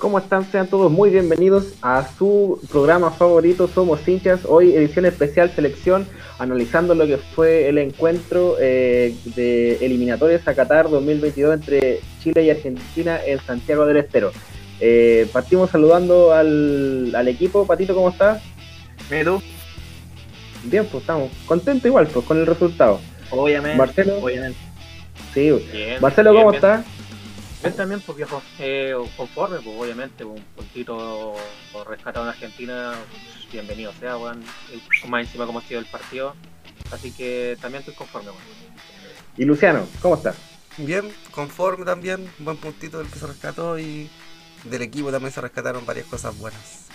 ¿Cómo están? Sean todos muy bienvenidos a su programa favorito Somos hinchas. Hoy edición especial selección, analizando lo que fue el encuentro eh, de eliminatorias a Qatar 2022 entre Chile y Argentina en Santiago del Estero. Eh, partimos saludando al, equipo. Patito, ¿cómo estás? Bien, ¿tú? Bien, pues estamos contentos igual pues, con el resultado. Obviamente. Marcelo. Obviamente. Sí, Marcelo, ¿cómo estás? Bien también, pues viejo, eh, conforme, pues obviamente, un puntito rescatado en Argentina, bienvenido sea, weón, más encima como ha sido el partido, así que también estoy conforme, weón. Y Luciano, ¿cómo estás? Bien, conforme también, buen puntito del que se rescató y del equipo también se rescataron varias cosas buenas.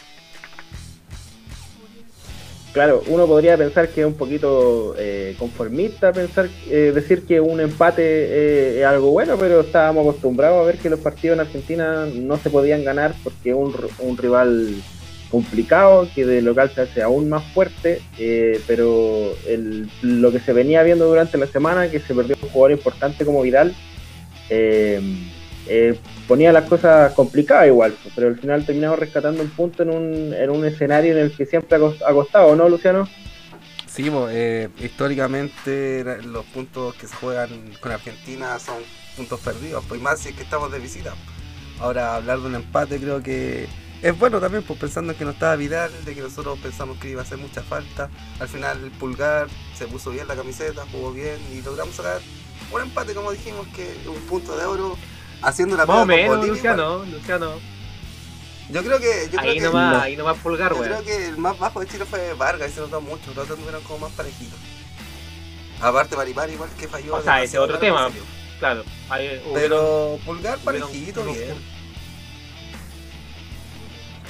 Claro, uno podría pensar que es un poquito eh, conformista, pensar eh, decir que un empate eh, es algo bueno, pero estábamos acostumbrados a ver que los partidos en Argentina no se podían ganar porque un, un rival complicado, que de local se hace aún más fuerte, pero el, lo que se venía viendo durante la semana, que se perdió un jugador importante como Vidal, ponía las cosas complicadas igual, pues, pero al final terminamos rescatando un punto en un, en un escenario en el que siempre ha costado, ¿no, Luciano? Sí, eh, históricamente los puntos que se juegan con Argentina son puntos perdidos, pues más si es que estamos de visita. Ahora hablar de un empate creo que es bueno también, pues pensando en que no estaba Vidal, de que nosotros pensamos que iba a hacer mucha falta. Al final el pulgar se puso bien la camiseta, jugó bien y logramos sacar un empate como dijimos que un punto de oro haciendo la Más o menos, Luciano, Luciano. Yo creo que. Yo ahí, creo nomás, que, ahí nomás pulgar, Yo creo que el más bajo de Chile fue Vargas y se notó mucho. Los otros fueron como más parejitos. Aparte, Maripar igual que falló. O sea, ese otro tema. Claro. Pero Pulgar parejito, bien.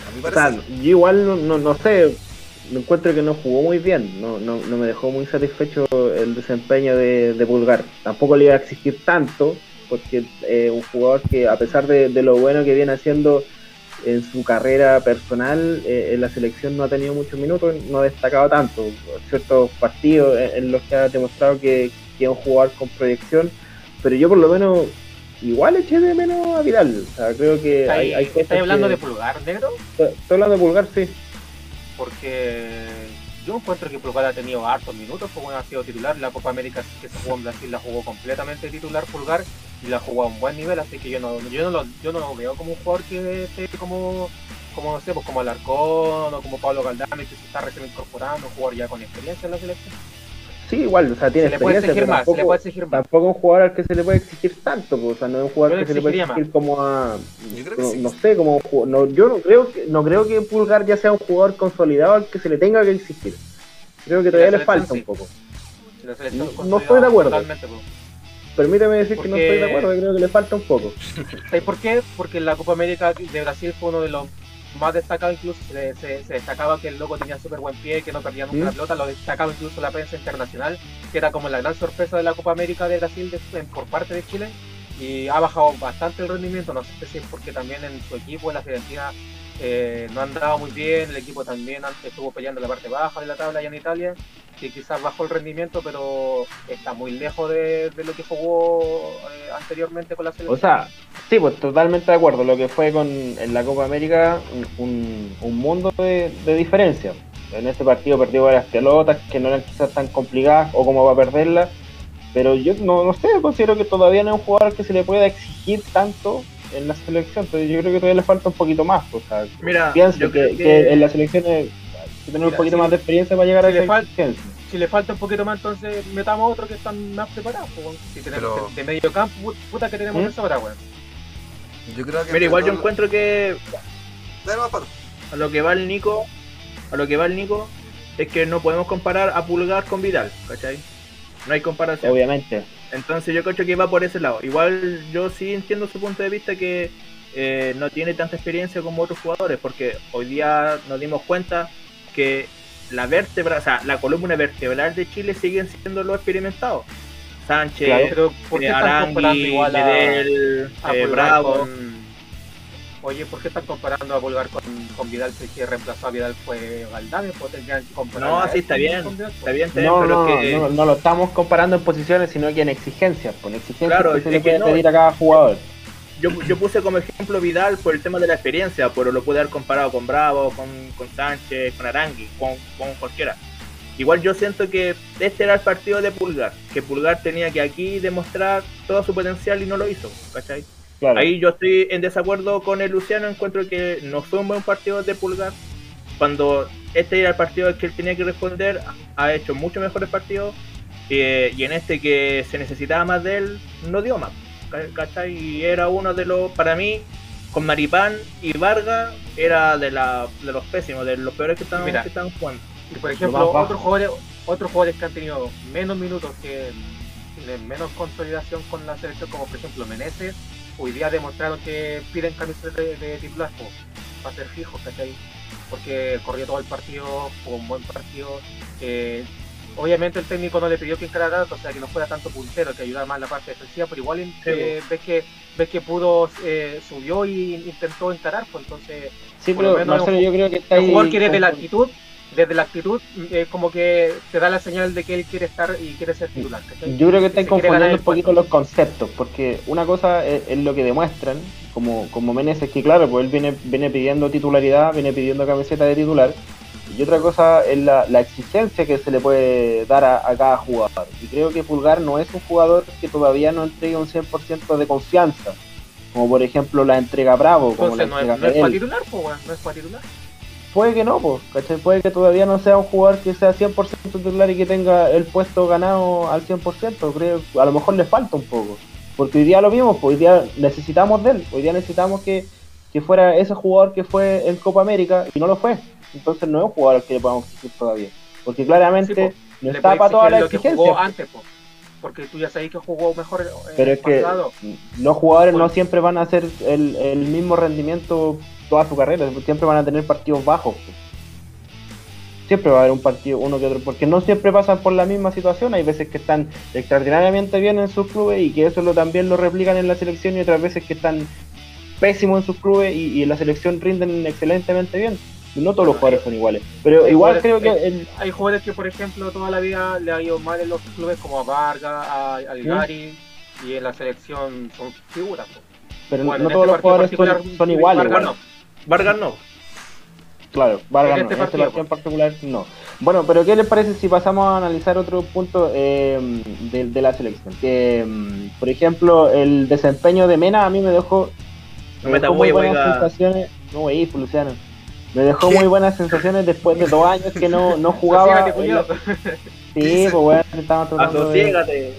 A mí parece. yo igual no, no, sé. Me encuentro que no jugó muy bien. No, no, no me dejó muy satisfecho el desempeño de, de Pulgar. Tampoco le iba a exigir tanto porque es eh, un jugador que a pesar de, lo bueno que viene haciendo en su carrera personal, eh, en la selección no ha tenido muchos minutos, no ha destacado tanto. Ciertos partidos en, los que ha demostrado que, es un jugador con proyección, pero yo por lo menos igual eché de menos a Vidal. O sea, creo que ¿Estás hablando de Pulgar, negro? Estoy hablando de Pulgar, sí. Porque yo encuentro que Pulgar ha tenido hartos minutos, como ha sido titular. La Copa América que se jugó en Brasil la jugó completamente titular Pulgar y la jugó a un buen nivel, así que yo no, yo no, lo, yo no lo veo como un jugador que esté como, como no sé, pues como Alarcón o como Pablo Galdame que se está recién incorporando, un jugador ya con experiencia en la selección. Sí, igual, o sea, tiene se le puede exigir más, tampoco, se le puede exigir más. Tampoco un jugador al que se le puede exigir tanto, pues, o sea, no es un jugador que se le puede exigir como a no, sé, como no, yo no creo que no creo que Pulgar ya sea un jugador consolidado al que se le tenga que exigir. Creo que todavía le falta un poco. no, estoy de acuerdo. Pues. Permíteme decir que no estoy de acuerdo, creo que le falta un poco. ¿Sabes por qué? Porque la Copa América de Brasil fue uno de los más destacados, incluso se, destacaba que el loco tenía súper buen pie, que no perdía nunca la pelota, lo destacaba incluso la prensa internacional, que era como la gran sorpresa de la Copa América de Brasil por parte de Chile, y ha bajado bastante el rendimiento, no sé si es porque también en su equipo, en la Fiorentina, eh, no andaba muy bien, el equipo también estuvo peleando la parte baja de la tabla allá en Italia, que quizás bajó el rendimiento, pero está muy lejos de, lo que jugó eh, anteriormente con la selección. O sea, sí, pues totalmente de acuerdo, lo que fue con en la Copa América, un, mundo de, diferencia. En este partido perdió varias pelotas que no eran quizás tan complicadas o como va a perderlas, pero yo no, no sé, considero que todavía no es un jugador que se le pueda exigir tanto en la selección, pero yo creo que todavía le falta un poquito más. O sea, Mira, pienso que, en la selección hay que tener un poquito más de experiencia para llegar a esa exigencia. Si le falta un poquito más, entonces metamos otro que están más preparados. Si tenemos de medio campo, puta que tenemos ¿Mm? de sobra, weón. Yo creo que Mira, igual yo encuentro que a lo que va el Nico, a lo que va el Nico, es que no podemos comparar a Pulgar con Vidal, ¿cachai? No hay comparación. Obviamente. Entonces yo creo que va por ese lado. Igual yo sí entiendo su punto de vista que eh, no tiene tanta experiencia como otros jugadores, porque hoy día nos dimos cuenta que la vértebra, o sea, la columna vertebral de Chile siguen siendo los experimentados. Sánchez, eh, Arangui, Medel, eh, Bravo. Oye, ¿por qué están comparando a Pulgar con, con Vidal? Si que reemplazó a Vidal fue Valdave, pues tendrían que comparar. No, sí, está bien. Está bien, no, pero no, que... no, no, lo estamos comparando en posiciones, sino que en exigencias. Con exigencias claro, que se le puede pedir a cada jugador. yo, yo puse como ejemplo Vidal por el tema de la experiencia, pero lo pude haber comparado con Bravo, con, con Sánchez, con Arangui, con, con cualquiera. Igual yo siento que este era el partido de Pulgar, que Pulgar tenía que aquí demostrar todo su potencial y no lo hizo, ¿cachai? Ahí yo estoy en desacuerdo con el Luciano, encuentro que no fue un buen partido de Pulgar. Cuando este era el partido que él tenía que responder, ha hecho mucho mejores partidos. Eh, y en este que se necesitaba más de él, no dio más. ¿cachai? Y era uno de los, para mí, con Maripán y Vargas, era de, la, de los pésimos, de los peores que estaban, que estaban jugando. Y por ejemplo, otros jugadores, otros jugadores que han tenido menos minutos, que menos consolidación con la selección, como por ejemplo Meneses, hoy día demostraron que piden camisetas de, de titular para ser fijos, ¿cachai? Porque corrió todo el partido, fue un buen partido. Eh, obviamente el técnico no le pidió que encarara tanto, o sea que no fuera tanto puntero, que ayudara más en la parte defensiva, pero igual eh, ves que ves que pudo, eh, subió y intentó encarar, pues entonces sí, pero Marcelo, yo creo que está ahí. jugador que desde la actitud, desde la actitud, es como que te da la señal de que él quiere estar y quiere ser titular. Yo creo que están confundiendo un poquito los conceptos, porque una cosa es, lo que demuestran, como, como Meneses, que claro, pues él viene, viene pidiendo titularidad, viene pidiendo camiseta de titular, y otra cosa es la, exigencia que se le puede dar a, cada jugador. Y creo que Pulgar no es un jugador que todavía no entregue un 100% de confianza. Como por ejemplo la entrega Bravo. como la no, es, no es para titular, no es para titular. Puede que no, pues, Puede que todavía no sea un jugador que sea 100% titular y que tenga el puesto ganado al 100%. Creo a lo mejor le falta un poco. Porque hoy día lo vimos, pues, hoy día necesitamos de él. Hoy día necesitamos que, que fuera ese jugador que fue en Copa América y no lo fue entonces no es un jugador al que le podamos exigir todavía. Porque claramente no está para toda la exigencia. antes, porque tú ya sabes que jugó mejor. Eh, Pero es que los jugadores no siempre van a hacer el, el, mismo rendimiento toda su carrera, siempre van a tener partidos bajos. Siempre va a haber un partido, uno que otro, porque no siempre pasan por la misma situación. Hay veces que están extraordinariamente bien en sus clubes y que eso lo, también lo replican en la selección, y otras veces que están pésimos en sus clubes y, y en la selección rinden excelentemente bien. No todos los jugadores son iguales. Pero igual creo que. Hay jugadores que, por ejemplo, toda la vida le ha ido mal en los clubes, como a Vargas, a Algari, y en la selección son figuras. Pero no todos este los jugadores son, iguales. Vargas no. Vargas no. Claro, Vargas en este no. Partido, en este particular no. Bueno, pero ¿qué les parece si pasamos a analizar otro punto eh, de, de, la selección? Que, mm, por ejemplo, el desempeño de Mena a mí me dejó, no me dejó muy buenas sensaciones. No, güey, Luciano. Me dejó muy buenas sensaciones después de dos años que no, no jugaba. Sí, pues weón, estaba tratando de...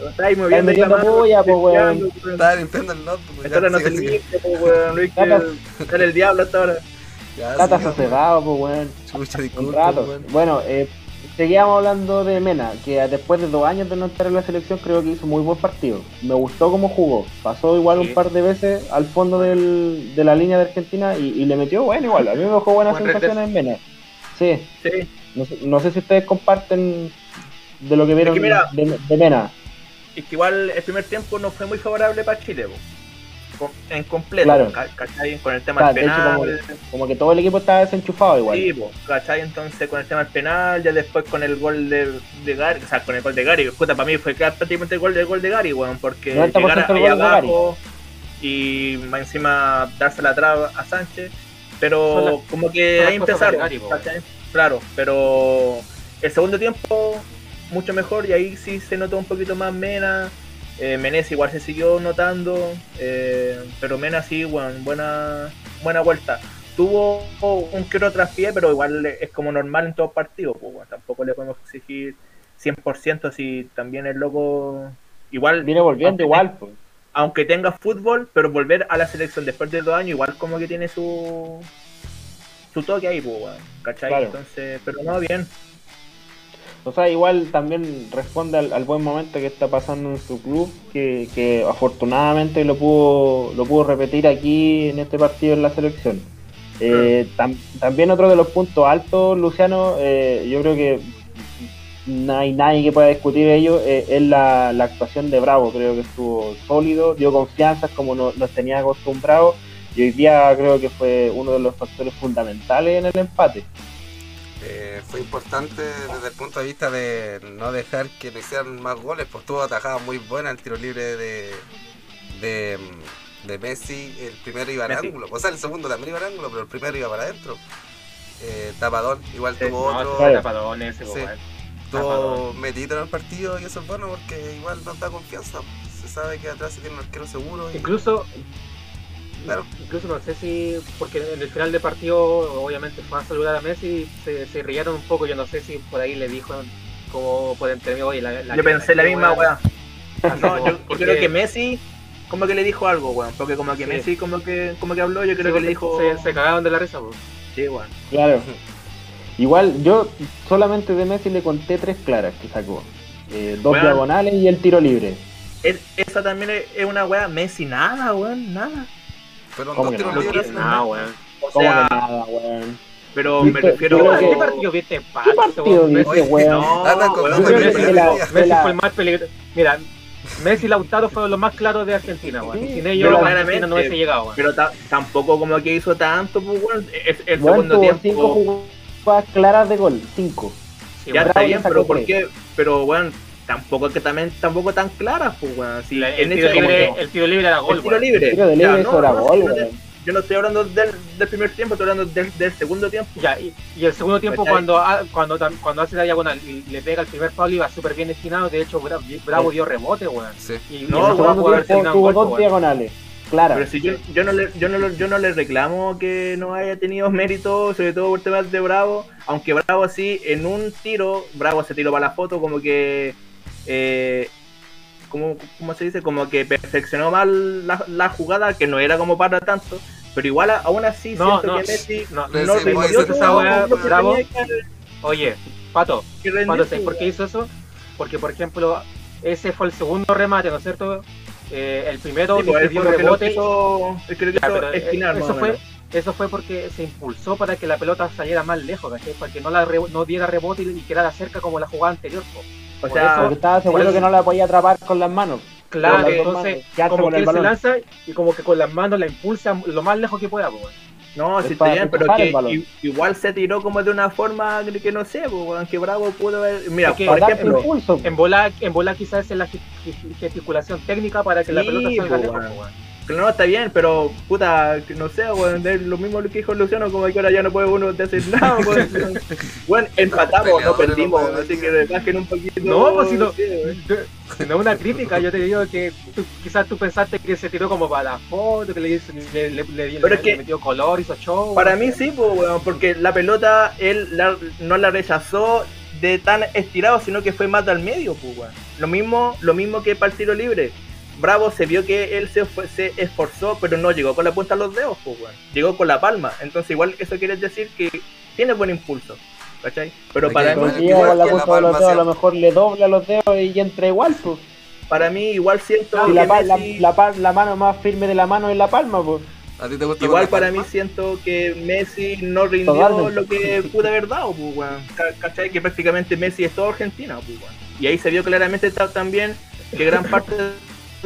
Estás moviendo la polla, pues weón. Estaba limpiando el notebook. Esta hora no se limpia, pues weón. Luis, que el diablo hasta ahora. Tata sosegado, pues weón. Chucha, disculpa, Bueno, eh, seguíamos hablando de Mena, que después de dos años de no estar en la selección creo que hizo muy buen partido. Me gustó cómo jugó. Pasó igual un par de veces al fondo del, de la línea de Argentina y, le metió bueno igual. A mí me dejó buenas sensaciones en Mena. Sí. sí. No, sé si ustedes comparten de lo que vieron de, Mena. Es que igual el primer tiempo no fue muy favorable para Chile en completo, Con el tema del penal. Como, que todo el equipo estaba desenchufado igual. Sí, ¿cachai? Entonces con el tema del penal, ya después con el gol de, de Gary, o sea, con el gol de Gary, puta, para mí fue prácticamente el gol del gol de Gary, weón, porque llegar ahí abajo y encima darse la traba a Sánchez, pero como que ahí empezaron, Claro, pero el segundo tiempo mucho mejor y ahí sí se notó un poquito más Mena eh, Menes igual se siguió notando, eh, pero Mena sí, bueno, buena, buena vuelta. Tuvo un que otro traspié, pero igual es como normal en todos partidos. Pues, tampoco le podemos exigir 100% si también el loco igual viene volviendo igual pues. aunque tenga fútbol pero volver a la selección después de dos años igual como que tiene su su toque ahí pues, ¿cachai? entonces pero no bien o sea, igual también responde al, buen momento que está pasando en su club, que, afortunadamente lo pudo, lo pudo repetir aquí en este partido en la selección. Eh, también otro de los puntos altos, Luciano, eh, yo creo que no hay nadie que pueda discutir ello, eh, es la, actuación de Bravo, creo que estuvo sólido, dio confianza como nos tenía acostumbrados y hoy día creo que fue uno de los factores fundamentales en el empate. Eh, fue importante desde el punto de vista de no dejar que le hicieran más goles, pues tuvo atajada muy buena el tiro libre de, de, de Messi, el primero iba al ángulo. O sea, el segundo también iba al ángulo, pero el primero iba para adentro. Eh, tapadón, igual tuvo otro. Tapadón ese, sí. Tuvo metido en el partido y eso es bueno porque igual nos da confianza. Se sabe que atrás se tiene un arquero seguro. Incluso Incluso no sé si, porque en el final del partido, obviamente fue a saludar a Messi, se, se rieron un poco. Yo no sé si por ahí le dijo como por entre oye, la, Yo pensé la misma weá. No, yo, creo que Messi como que le dijo algo, weón. Porque como que Messi como que como que habló, yo creo que le dijo. Se, se, cagaron de la risa, weón. Sí, weón. Claro. Igual, yo solamente de Messi le conté tres claras que sacó. Eh, dos diagonales y el tiro libre. esa también es una weá. Messi nada, weón, nada. Pero no tiros libres. Nada, weón. O sea, nada, weón. Pero me refiero a. ¿Qué partido viste? ¿Qué partido viste, weón? No, Messi fue el más peligroso. Mira, Messi y Lautaro fueron los más claros de Argentina, weón. Sin ellos, Argentina no hubiese llegado, Pero tampoco como que hizo tanto, pues, weón. El segundo tiempo. cinco jugadas claras de gol. Cinco. ya está bien, pero ¿por qué? Pero, weón, tampoco que también tampoco tan claras, pues, weón. Si el, tiro libre, el tiro libre era gol, El tiro libre. El tiro libre era gol, weón yo no estoy hablando del, del, primer tiempo, estoy hablando del, del segundo tiempo. Ya, y, y el segundo tiempo cuando, cuando cuando hace la diagonal y le pega el primer palo iba súper bien destinado, de hecho Bravo dio rebote, weón. Sí. Y, no, tuvo dos diagonales. Claro. Pero si yo, yo, no le, yo, no, yo no le reclamo que no haya tenido mérito, sobre todo por temas de Bravo, aunque Bravo así, en un tiro, Bravo se tiró para la foto como que eh, como, ¿cómo se dice? Como que perfeccionó mal la, la, jugada, que no era como para tanto, pero igual aún así no, siento no, que Messi no, no, no esa bravo. Oye, Pato, Pato ¿por qué hizo eso? Porque, por ejemplo, ese fue el segundo remate, ¿no es cierto? Eh, el primero sí, pues, dio rebote. Hizo, eso fue eso fue porque se impulsó para que la pelota saliera más lejos, Para que no, la no diera rebote y, quedara cerca como la jugada anterior. O sea, porque estaba seguro que no la podía atrapar con las manos. Claro, entonces, como que él se lanza y como que con las manos la impulsa lo más lejos que pueda, pues. No, sí está bien, pero que igual se tiró como de una forma que no sé, pues, que Bravo pudo ver. Mira, por ejemplo, en bola, en bola quizás es la gesticulación técnica para que la pelota salga lejos, no, está bien, pero puta, no sé, weón, lo mismo que dijo Luciano, como que ahora ya no puede uno decir nada, weón. bueno, empatamos, no perdimos, así que bajen un poquito. No, pues si no, no es una crítica, yo te digo que quizás tú pensaste que se tiró como para la foto, que le, le, le, le, pero es que metió color, hizo show. Para mí sí, pues, weón, porque la pelota él no la rechazó de tan estirado, sino que fue más del medio, pues, weón. Lo mismo, lo mismo que para el tiro libre Bravo se vio que él se, se esforzó, pero no llegó con la punta a los dedos, pues, llegó con la palma. Entonces, igual eso quiere decir que tiene buen impulso. ¿Cachai? Pero para mí. Igual la punta de los dedos, a lo mejor le dobla los dedos y entra igual, pues. Para mí, igual siento. que la, la, la, mano más firme de la mano es la palma, pues. ¿A ti te gusta Igual para mí siento que Messi no rindió lo que pudo haber dado, pues, ¿Cachai? Que prácticamente Messi es todo Argentina, pues, Y ahí se vio claramente también que gran parte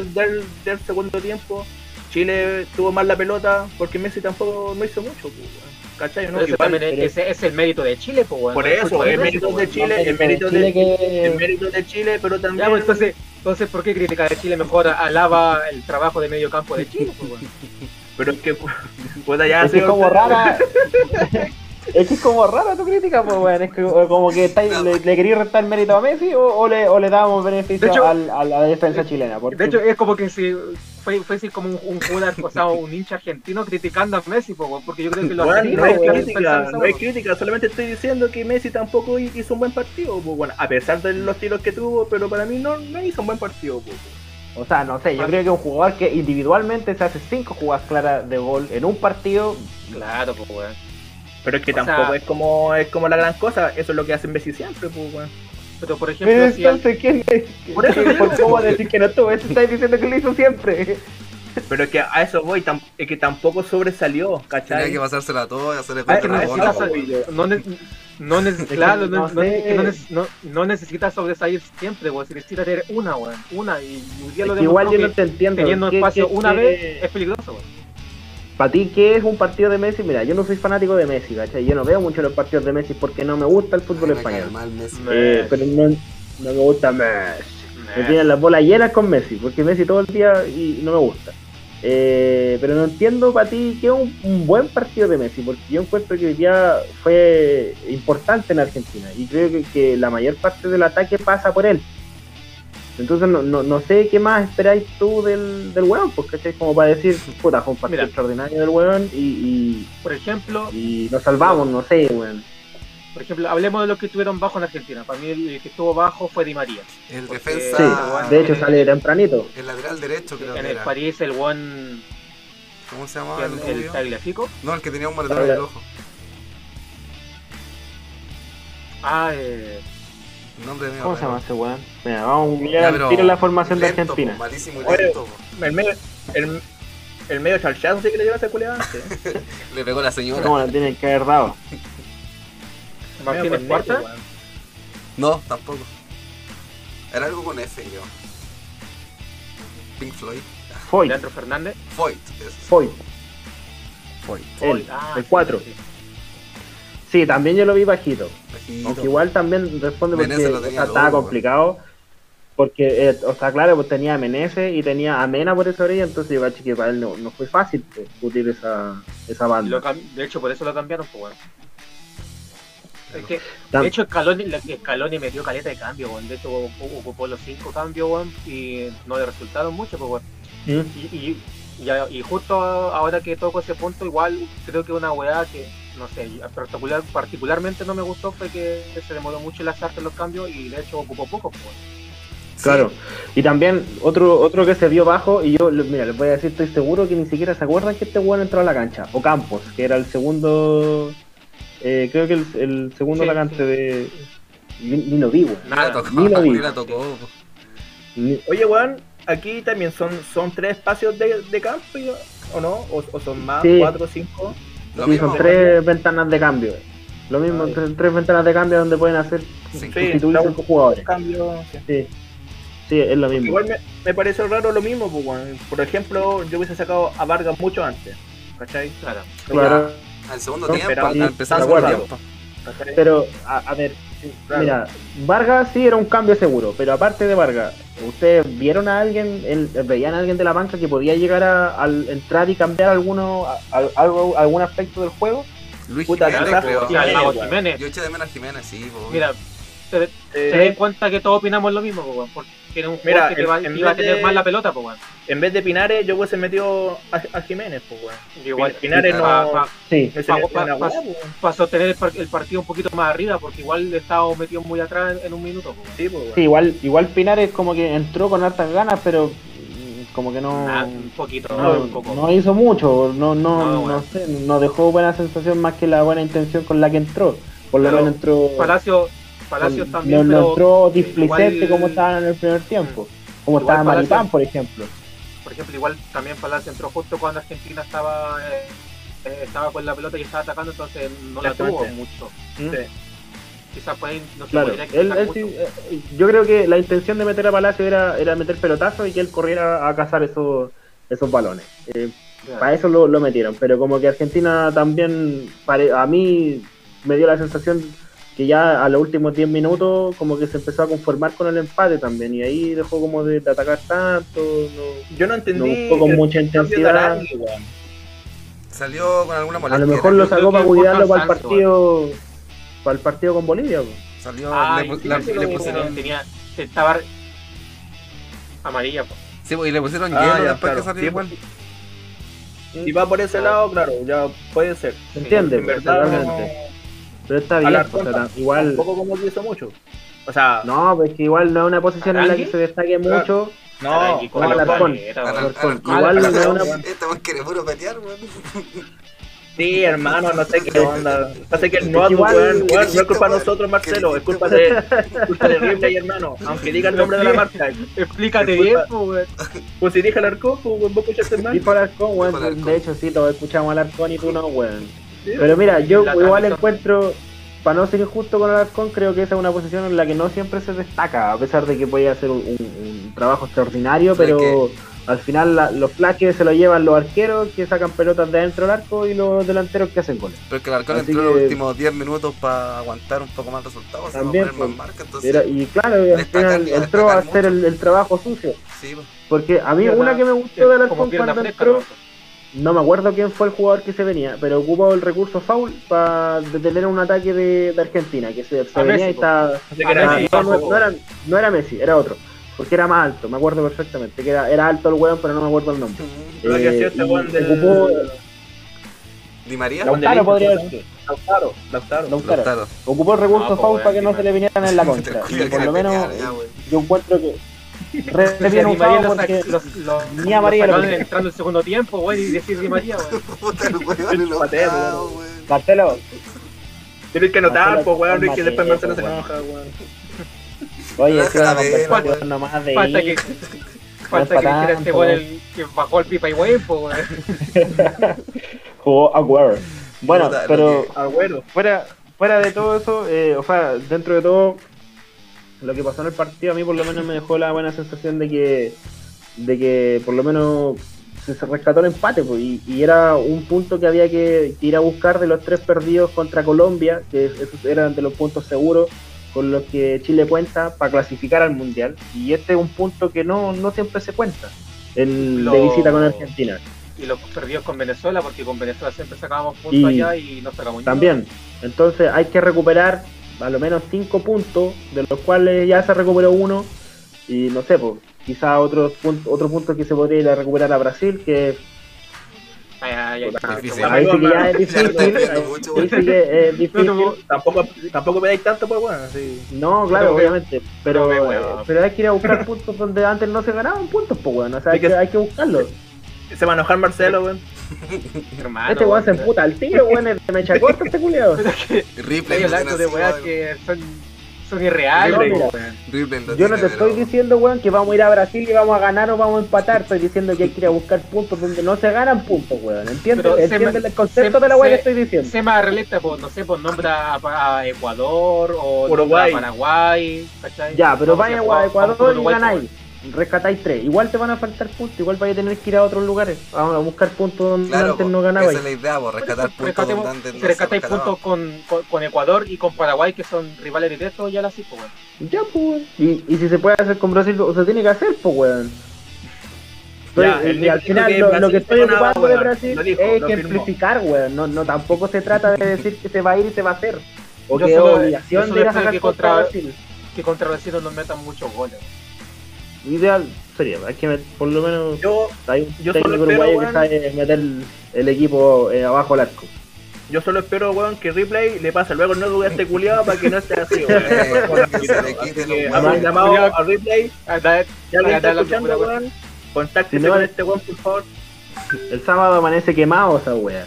del, del segundo tiempo, Chile tuvo más la pelota porque Messi tampoco no hizo mucho. Pues, ¿Cachai? ¿no? Igual, ese es el mérito de Chile, pues, Por eso, el mérito de Chile, el mérito de, que... el mérito de Chile, pero también. pues, entonces, entonces, ¿por qué crítica de Chile mejor alaba el trabajo de medio campo de Chile? Pues, pero es que, pueda ya. Es como rara. Es que es como rara tu crítica, pues, weón. Es que, como que le, le querías restar mérito a Messi o, o, le, o le dábamos beneficio al, a la defensa chilena. Porque... De hecho, es como que si fue, fue así como un, un jugador, o sea, un hincha argentino criticando a Messi, pues, porque yo creo que lo bueno, no, hay crítica, no hay crítica, solamente estoy diciendo que Messi tampoco hizo un buen partido, pues, bueno, a pesar de los tiros que tuvo, pero para mí no, no hizo un buen partido, pues. O sea, no sé, yo creo que un jugador que individualmente se hace cinco jugadas claras de gol en un partido. Claro, pues, weón. Pero es que tampoco es como es como la gran cosa, eso es lo que hacen Messi siempre, pues, weón. Pero por ejemplo, Pero entonces, ¿quién es? Por eso, ¿por cómo a decir que no estuvo? Eso estáis diciendo que lo hizo siempre. Pero es que a eso voy, es que tampoco sobresalió, ¿cachai? Tenía que pasársela todo y hacerle contra no, necesitas, no, no, no, claro, no, no, no, no, necesitas sobresalir siempre, weón. Si necesitas tener una, weón. Una, y un día lo Igual yo no te entiendo. Teniendo espacio una vez es peligroso, weón. Para ti, ¿qué es un partido de Messi? Mira, yo no soy fanático de Messi, ¿cachai? Yo no veo mucho los partidos de Messi porque no me gusta el fútbol español. Eh, pero no, no, me gusta Messi. Me tienen las bolas llenas con Messi, porque Messi todo el día y no me gusta. Eh, pero no entiendo para ti que es un, buen partido de Messi, porque yo encuentro que hoy día fue importante en Argentina y creo que, la mayor parte del ataque pasa por él. Entonces no, no, sé qué más esperáis tú del, del weón, porque es como para decir, puta, fue un partido extraordinario del weón y, por ejemplo, y nos salvamos, no sé, weón. Por ejemplo, hablemos de los que estuvieron bajo en Argentina. Para mí el que estuvo bajo fue Di María. El defensa. Sí, de hecho sale tempranito. El lateral derecho, creo En el París, el buen. ¿Cómo se llamaba? El, el Tagliafico. No, el que tenía un maletón en el ojo. Ah, eh. Nombre de ¿Cómo se llama ese weón? Mira, vamos a mirar al tiro la formación de Argentina. malísimo y lento. el medio, el, el medio chalchazo sí que le dio a ese culeado Le pegó la señora. ¿Cómo le tienen que haber dado? ¿Martínez Cuarta? No, tampoco. Era algo con F, yo. Pink Floyd. Foyt. Leandro Fernández. Foyt. Foyt. Foyt. El, ah, el 4. Sí, también yo lo vi bajito. Aunque igual también responde porque estaba complicado. Porque, eh, o sea, claro, pues tenía a Menezes y tenía a Mena por esa orilla, entonces yo que para él no, no fue fácil discutir pues, esa, esa banda. de hecho, por eso lo cambiaron, pues bueno. Es que, de hecho, Scaloni, Scaloni metió caleta de cambio, De hecho, ocupó los cinco cambios, y no le resultaron mucho, pues, ¿Mm? y, y, justo ahora que toco ese punto, igual creo que una weá que, no sé, particular, particularmente no me gustó fue que se demoró mucho el azar en los cambios y de hecho ocupó poco, pues, Claro, y también otro otro que se vio bajo, y yo, mira, les voy a decir, estoy seguro que ni siquiera se acuerdan que este weón entró a la cancha, o Campos, que era el segundo eh, creo que el, el segundo sí, de. Ni, lo vi, weón. ni lo vi. Oye, weón, aquí también son, son tres espacios de, de campo, ¿o no? ¿O, son más? ¿Cuatro o cinco? sí, son tres ventanas de cambio. Lo mismo, tres, ventanas de cambio donde pueden hacer sustituir cinco jugadores. Cambio, sí. sí. es lo mismo. Igual me, me parece raro lo mismo, pues, Por ejemplo, yo hubiese sacado a Vargas mucho antes. ¿Cachai? Claro. claro. Al segundo tiempo, al empezar el tiempo. Pero, a, ver, mira, Vargas sí era un cambio seguro, pero aparte de Vargas, ¿ustedes vieron a alguien, el, veían a alguien de la banca que podía llegar a, al entrar y cambiar alguno, algo, algún aspecto del juego? Luis Jiménez, creo. Jiménez. Yo eché de menos a Jiménez, sí. Mira, te, te eh, cuenta que todos opinamos lo mismo, porque que era un Mira, que iba a tener más la pelota, En vez de Pinares, yo hubiese metido a, a Jiménez, pues, weón. Igual, Pinares no. Sí. Para sostener el, partido un poquito más arriba, porque igual estaba metido muy atrás en, un minuto, Sí, sí, igual, igual Pinares como que entró con hartas ganas, pero como que no ah, un poquito no, un poco. no hizo mucho no no no, sé no dejó buena sensación más que la buena intención con la que entró por lo menos entró Palacio Palacios también. No, entró displicente como estaban en el primer tiempo. Como estaba Maripán, por ejemplo. Por ejemplo, igual también Palacio entró justo cuando Argentina estaba eh, eh, estaba con la pelota y estaba atacando, entonces no la tuvo mucho. ¿Mm? Quizás puede, no se claro, él, eh, Yo creo que la intención de meter a Palacio era, era meter pelotazos y que él corriera a cazar esos, esos balones. Para eso lo, lo, metieron, pero como que Argentina también, a mí me dio la sensación que ya a los últimos 10 minutos como que se empezó a conformar con el empate también y ahí dejó como de, atacar tanto. Yo no entendí. No con mucha intensidad. Salió con alguna molestia. A lo mejor lo sacó para cuidarlo para el partido para el partido con Bolivia. Salió, le, pusieron... Tenía, estaba amarilla. Sí, y le pusieron ah, hielo después que salió igual. Si va por ese lado, claro, ya puede ser. ¿Se entiende? En verdad, pero está bien, igual. Tampoco como que hizo mucho. O sea. No, pues que igual no es una posición en la que se destaque mucho. No, con Alarcón. Igual no es una. Este quiere puro pelear, weón. Sí, hermano, no sé qué onda. No sé que no, igual, no es culpa de nosotros, Marcelo, es culpa de, culpa de Ripley, hermano. Aunque diga el nombre de la marca. Explícate bien, pues, Pues si dije Alarcón, pues, vos escuchaste mal. Dijo Alarcón, weón. De hecho, sí, todos escuchamos Alarcón y tú no, weón. Pero mira, yo igual encuentro, para no ser injusto con Alarcón, creo que esa es una posición en la que no siempre se destaca, a pesar de que puede hacer un, trabajo extraordinario, pero al final los flashes se lo llevan los arqueros que sacan pelotas de adentro del arco y los delanteros que hacen goles. Pero es que el arcón entró los últimos 10 minutos para aguantar un poco más resultados, también, pues, y claro, al final entró a hacer el, trabajo sucio. Porque a mí una que me gustó de Alarcón cuando entró, no me acuerdo quién fue el jugador que se venía, pero ocupó el recurso foul para detener un ataque de, Argentina, que se, venía y estaba... No, era, Messi, era otro porque era más alto, me acuerdo perfectamente, que era, era alto el weón, pero no me acuerdo el nombre. Lo que hacía este weón del... Ocupó, ¿Di María? Lautaro podría ser. Lautaro, Lautaro. Lautaro. Ocupó el recurso ah, foul para que no se le vinieran en la contra. y por lo menos yo encuentro que Re bien usado porque los, los, ni a María lo entrando el segundo tiempo, güey, y decir Di María, güey. Puta, el weón, Marcelo. Tienes que anotar, pues, weón, y que después Marcelo se enoja, weón. Oye, es que nomás de Falta que... Falta que dijera este weón el que bajó el pipa y güey, pues, weón. Jugó Agüero. Bueno, pero fuera, fuera de todo eso, eh, o sea, dentro de todo, lo que pasó en el partido a mí por lo menos me dejó la buena sensación de que, de que por lo menos se rescató el empate pues, y, era un punto que había que ir a buscar de los tres perdidos contra Colombia, que esos eran de los puntos seguros con los que Chile cuenta para clasificar al Mundial. Y este es un punto que no, no siempre se cuenta el de visita con Argentina y los perdidos con Venezuela, porque con Venezuela siempre sacábamos puntos allá y no sacamos También. Entonces hay que recuperar a lo menos 5 puntos, de los cuales ya se recuperó uno. Y no sé, pues, quizá otro punto, otro punto que se podría ir a recuperar a Brasil, que Ay, ay, ay, difícil. Ahí sí que ya es difícil. Ahí sí que es difícil. Tampoco, tampoco me dais tanto, pues bueno. Sí. No, claro, obviamente. Pero, pero, hay que ir a buscar puntos donde antes no se ganaban puntos, pues bueno. O sea, hay que, hay que buscarlos. Se va a enojar Marcelo, weón. Hermano, este weón se emputa al tiro, weón. Me echa corto este culiado. Estoy hablando de weas que son, son irreales, weón. Yo no te estoy diciendo, weón, que vamos a ir a Brasil y vamos a ganar o vamos a empatar. Estoy diciendo que hay que ir a buscar puntos donde no se ganan puntos, weón. ¿Entiendes? ¿Entiendes el concepto de la weá que estoy diciendo? Se más realista, pues, no sé, pues nombra a, Ecuador o Uruguay. a Paraguay. ¿cachai? Ya, pero vaya a Ecuador y ganáis rescatáis tres. Igual te van a faltar puntos, igual vais a tener que ir a otros lugares a buscar puntos donde antes no ganabais. Esa es la idea, vos, rescatar puntos donde antes no Rescatáis puntos con, con, Ecuador y con Paraguay, que son rivales directos, ya la sí, pues, Ya, pues, y, y si se puede hacer con Brasil, o se tiene que hacer, pues, weón. y al final lo, que estoy ocupando de Brasil es ejemplificar, weón. No, no, tampoco se trata de decir que se va a ir y se va a hacer. O que es obligación de ir a sacar contra Brasil. Que contra Brasil no nos metan muchos goles ideal sería, hay que meter, por lo menos yo, hay un yo técnico uruguayo que sabe meter el, equipo eh, abajo al arco. Yo solo espero, weón, que Replay le pase luego el nuevo a este culiado para que no esté así, weón. llamado a Replay. Ya alguien está escuchando, weón. Contáctese con este weón, por favor. El sábado amanece quemado esa weá.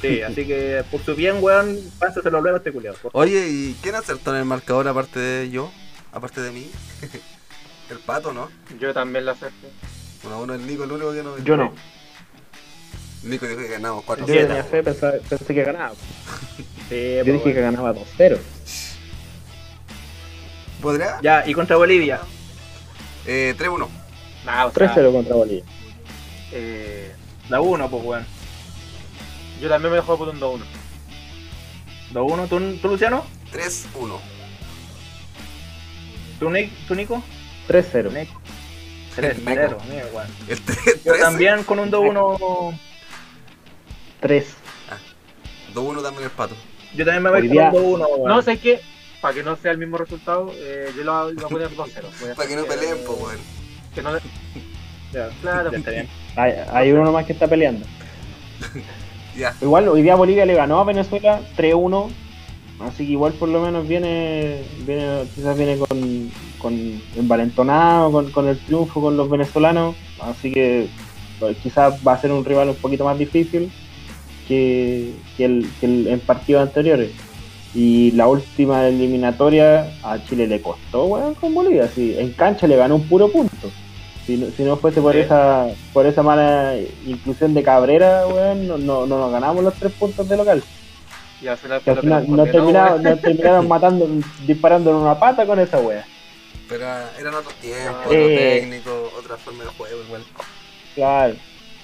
Sí, así que por su bien, weón, pásaselo luego a este culiado. Oye, ¿y quién acertó en el marcador aparte de yo? Aparte de mí. El pato, ¿no? Yo también la acerté. Bueno, uno el Nico, el único que no. Yo no. Nico dijo que ganamos 4 Yo tenía fe, pensé, pensé que ganaba. sí, Yo dije que ganaba 2-0. ¿Podría? Ya, ¿y contra Bolivia? Eh, 3-1. Nah, o 3-0 contra Bolivia. Eh, la 1, pues, weón. Yo también me dejo por un 2-1. 2-1, ¿Tú, ¿tú, Luciano? 3-1. ¿Tú, ¿Tú, Nico? 3-0. 3-0, Yo también con un 2-1. 3. 2-1 también el pato. Yo también me voy con un 2-1. No sé qué, para que no sea el mismo resultado, eh, yo lo, voy a poner 2-0. Para que no peleen, pues, weón. Que no. Ya, claro, está bien. Hay, hay uno más que está peleando. ya. Igual, hoy día Bolivia le ganó a Venezuela 3-1 Así que igual por lo menos viene, viene quizás viene con, con envalentonado, con, con el triunfo con los venezolanos. Así que pues, quizás va a ser un rival un poquito más difícil que, el, que el, en partidos anteriores. Y la última eliminatoria a Chile le costó, weón, con Bolivia. Sí, en cancha le ganó un puro punto. Si no, si no fuese por esa por esa mala inclusión de Cabrera, weón, no, no, no nos ganamos los tres puntos de local. Y al final, nos, terminaron, terminaron matando, disparando en una pata con esa wea. Pero eran otros tiempos, otro eh, técnico, otra forma de juego igual. Claro.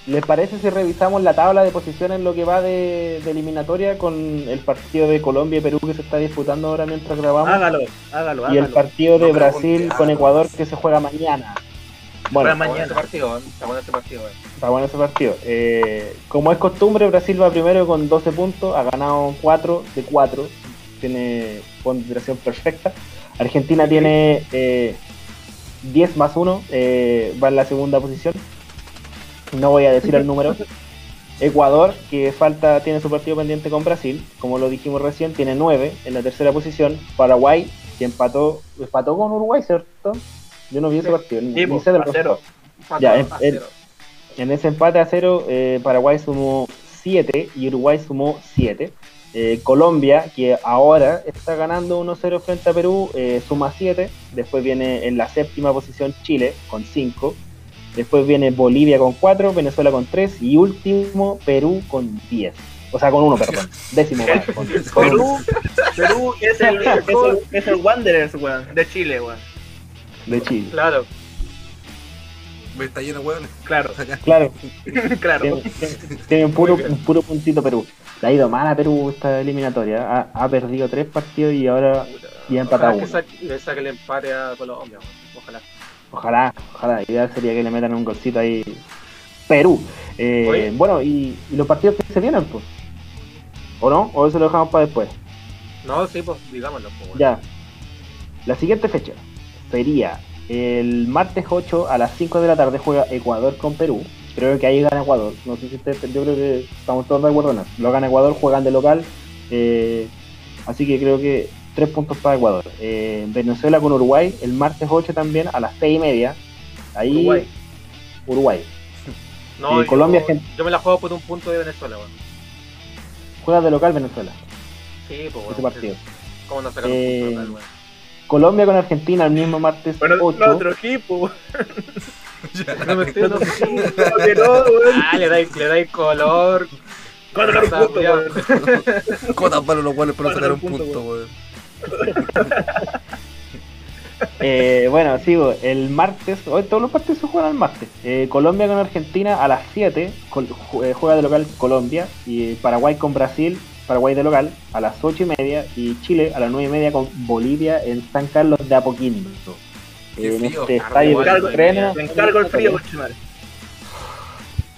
¿Les parece si revisamos la tabla de posiciones lo que va de, eliminatoria con el partido de Colombia y Perú que se está disputando ahora mientras grabamos? Hágalo, hágalo, Y el partido de Brasil con Ecuador que se juega mañana. Bueno, mañana. Partido, está bueno ese partido. Eh. Está bueno ese partido. Eh, como es costumbre, Brasil va primero con 12 puntos, ha ganado 4 de 4, tiene ponderación perfecta. Argentina tiene eh, 10 más 1, eh, va en la segunda posición. No voy a decir el número. Ecuador, que falta, tiene su partido pendiente con Brasil, como lo dijimos recién, tiene 9 en la tercera posición. Paraguay, que empató, empató con Uruguay, ¿cierto? Yo no vi ese partido, ni, pues, sé de cero. Ya, en, ese empate a cero, eh, Paraguay sumó 7 y Uruguay sumó 7. Eh, Colombia, que ahora está ganando 1-0 frente a Perú, eh, suma 7. Después viene en la séptima posición Chile con 5. Después viene Bolivia con 4, Venezuela con 3 y último Perú con 10. O sea, con 1, perdón. Décimo. Con, Perú, Perú es el, es el, es el Wanderers, weón, de Chile, weón. De Chile. Claro. Me está lleno, weón. Claro. Claro. claro. Tiene, tiene un, puro, un puro puntito Perú. Le ha ido mal a Perú esta eliminatoria. Ha, ha perdido tres partidos y ahora ya ha empatado uno. Que le saque el empate a Colombia, ojalá. Ojalá, ojalá. Ideal sería que le metan un golcito ahí. Perú. Eh, bueno, y, y, los partidos que se vienen, pues. ¿O no? ¿O eso lo dejamos para después? No, sí, pues digámoslo. Pues, Ya. La siguiente fecha el martes 8 a las 5 de la tarde juega Ecuador con Perú. Creo que ahí gana Ecuador. No sé si usted, yo creo que estamos todos de acuerdo. No. Lo gana Ecuador, juegan de local. Eh, así que creo que tres puntos para Ecuador. Eh, Venezuela con Uruguay el martes 8 también a las 6 y media. Ahí Uruguay. Uruguay. No, Eh, Colombia, yo, gente- yo me la juego por un punto de Venezuela, weón. Juega de local Venezuela. Sí, pues, weón. Ese partido. ¿Cómo no sacar un Eh, punto local, weón? Colombia con Argentina el mismo martes Bueno, 8. no, otro equipo. No me estoy no. Ah, le dais le dais color. Cuatro puntos, weón. Cotas para los cuales para sacar un punto, weón. Eh, bueno, sigo. El martes, hoy todos los partidos se juegan el martes. Eh, Colombia con Argentina a las 7. Col- eh, juega de local Colombia. Y Paraguay con Brasil. Paraguay de local a las 8 y media. Y Chile a las 9 y media con Bolivia en San Carlos de Apoquindo. Qué en frío. este Ah, estadio igual, estrena- Me encargo el frío.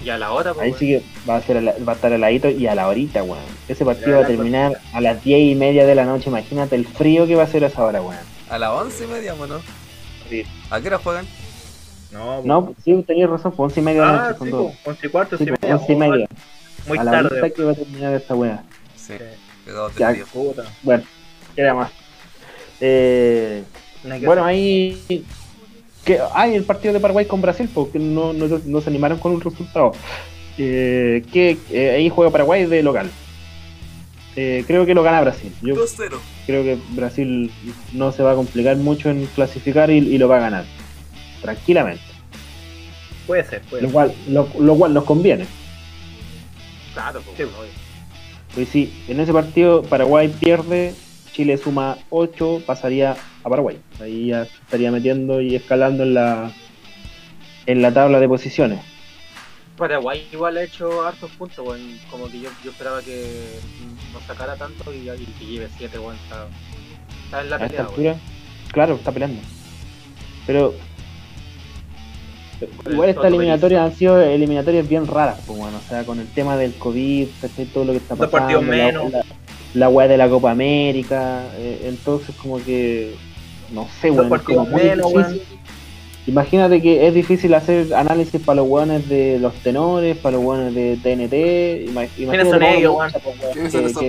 Y a la hora, pues, Ahí sí que va a, ser a la- va a estar al ladito y a la horita, weón. Ese partido Ya, va a terminar a las 10 y media de la noche. Imagínate el frío que va a ser a esa hora, weón. A las once y media, ¿no? Sí. ¿A qué hora juegan? No, No, sí, tenías razón, pues 11 y media de la Ah, noche. sí, son dos. po, once y cuarto, Sí, once y pues, media. 11 y media. Muy a la tarde, que va a terminar esta weá. Sí. Ya. Bueno, era más. Eh, No bueno, hacer. ahí. Que, hay el partido de Paraguay con Brasil, porque no, no, no se animaron con un resultado. Eh, que eh, ahí juega Paraguay de local. Eh, creo que lo gana Brasil. Yo 2-0. creo que Brasil no se va a complicar mucho en clasificar y, y lo va a ganar. Tranquilamente. Puede ser, puede Lo ser. cual, lo, lo cual nos conviene. Claro, pues, Sí. Pues sí, en ese partido Paraguay pierde, Chile suma 8, pasaría a Paraguay. Ahí ya estaría metiendo y escalando en la en la tabla de posiciones. Paraguay igual ha hecho hartos puntos, weón. Como que yo, yo esperaba que no sacara tanto y, y que lleve 7, weón. Está, está en la pelea, claro, está peleando. Pero igual esta Todo eliminatoria han sido eliminatorias bien raras, pues bueno, o sea, con el tema del COVID, todo lo que está Dos pasando, partidos la, menos. la, la weá de la Copa América, eh, entonces como que no sé, weón, menos, difícil. Imagínate que es difícil hacer análisis para los weones de los tenores, para los weones de TNT. ima- ¿Quiénes imagínate son ellos, weón? pues, weón, ¿Quiénes que- son esos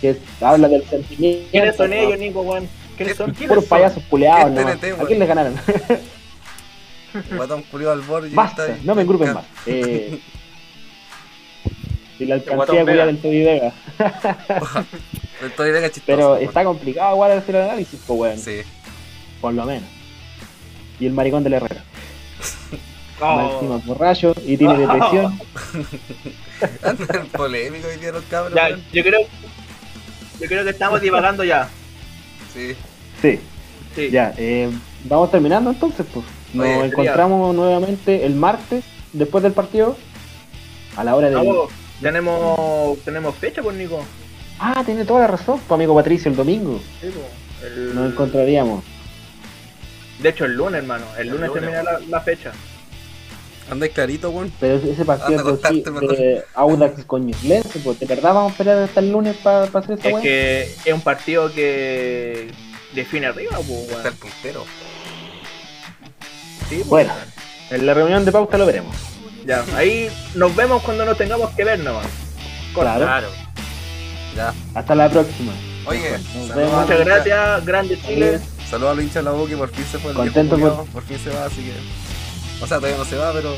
que- habla del sentimiento. ¿Quiénes son ¿no? ellos, Nico, weón? ¿Quiénes son? Puros ¿Quiénes payasos culeados, ¿Qué ¿no? ¿A quién le ganaron? Guatón culiao al borde. y Basta, ahí. no me engrupen más. Eh, y la alcancía culia Vega. del Toby Vega. El Toy Vega chistoso. Pero está complicado igual hacer el análisis, pues weón. Sí. Por lo menos. Y el maricón del Herrera. Oh. encima borracho y tiene depresión. Andan polémico día los cabros. Ya, yo creo. Yo creo que estamos divagando ya. Sí. Sí, Sí. ya. Eh, vamos terminando entonces, pues. Nos Oye, encontramos nuevamente el martes, después del partido, a la hora de... Vamos, tenemos, tenemos fecha, pues, Nico. Ah, tiene toda la razón, pues amigo Patricio, el domingo. Sí, pues. El- Nos encontraríamos. De hecho, el lunes, hermano. El El lunes, lunes, termina la, la fecha. Andáis clarito, weón. Pero ese partido de, de Audax con Ñublense, pues de verdad vamos a esperar hasta el lunes para hacer esa Es que es un partido que define arriba, pues, Está el puntero. Sí, pues, bueno, en la reunión de pauta lo veremos. Ya, ahí nos vemos cuando nos tengamos que ver nomás. Claro. claro. Ya. Hasta la próxima. Oye, muchas gracias, grande Chile. Saludos a los hinchas de la boca que por fin se fue el Contento por... por fin se va, así que. O sea, todavía no se va, pero.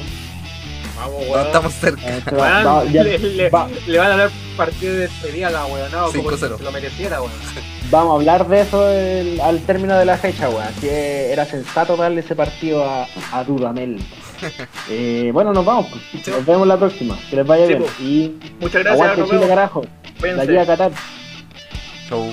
Vamos, weón. estamos cerca. Va, le, van a dar partido de despedida a la weón, no, como si lo mereciera, weón. Vamos a hablar de eso el, al término de la fecha, weón. Que era sensato darle ese partido a, a Dudamel. eh, bueno, nos vamos. Pues. Nos vemos la próxima. Que les vaya bien. Pues. Y Muchas gracias. Aguante Chile, carajo. De aquí a Qatar. Chau.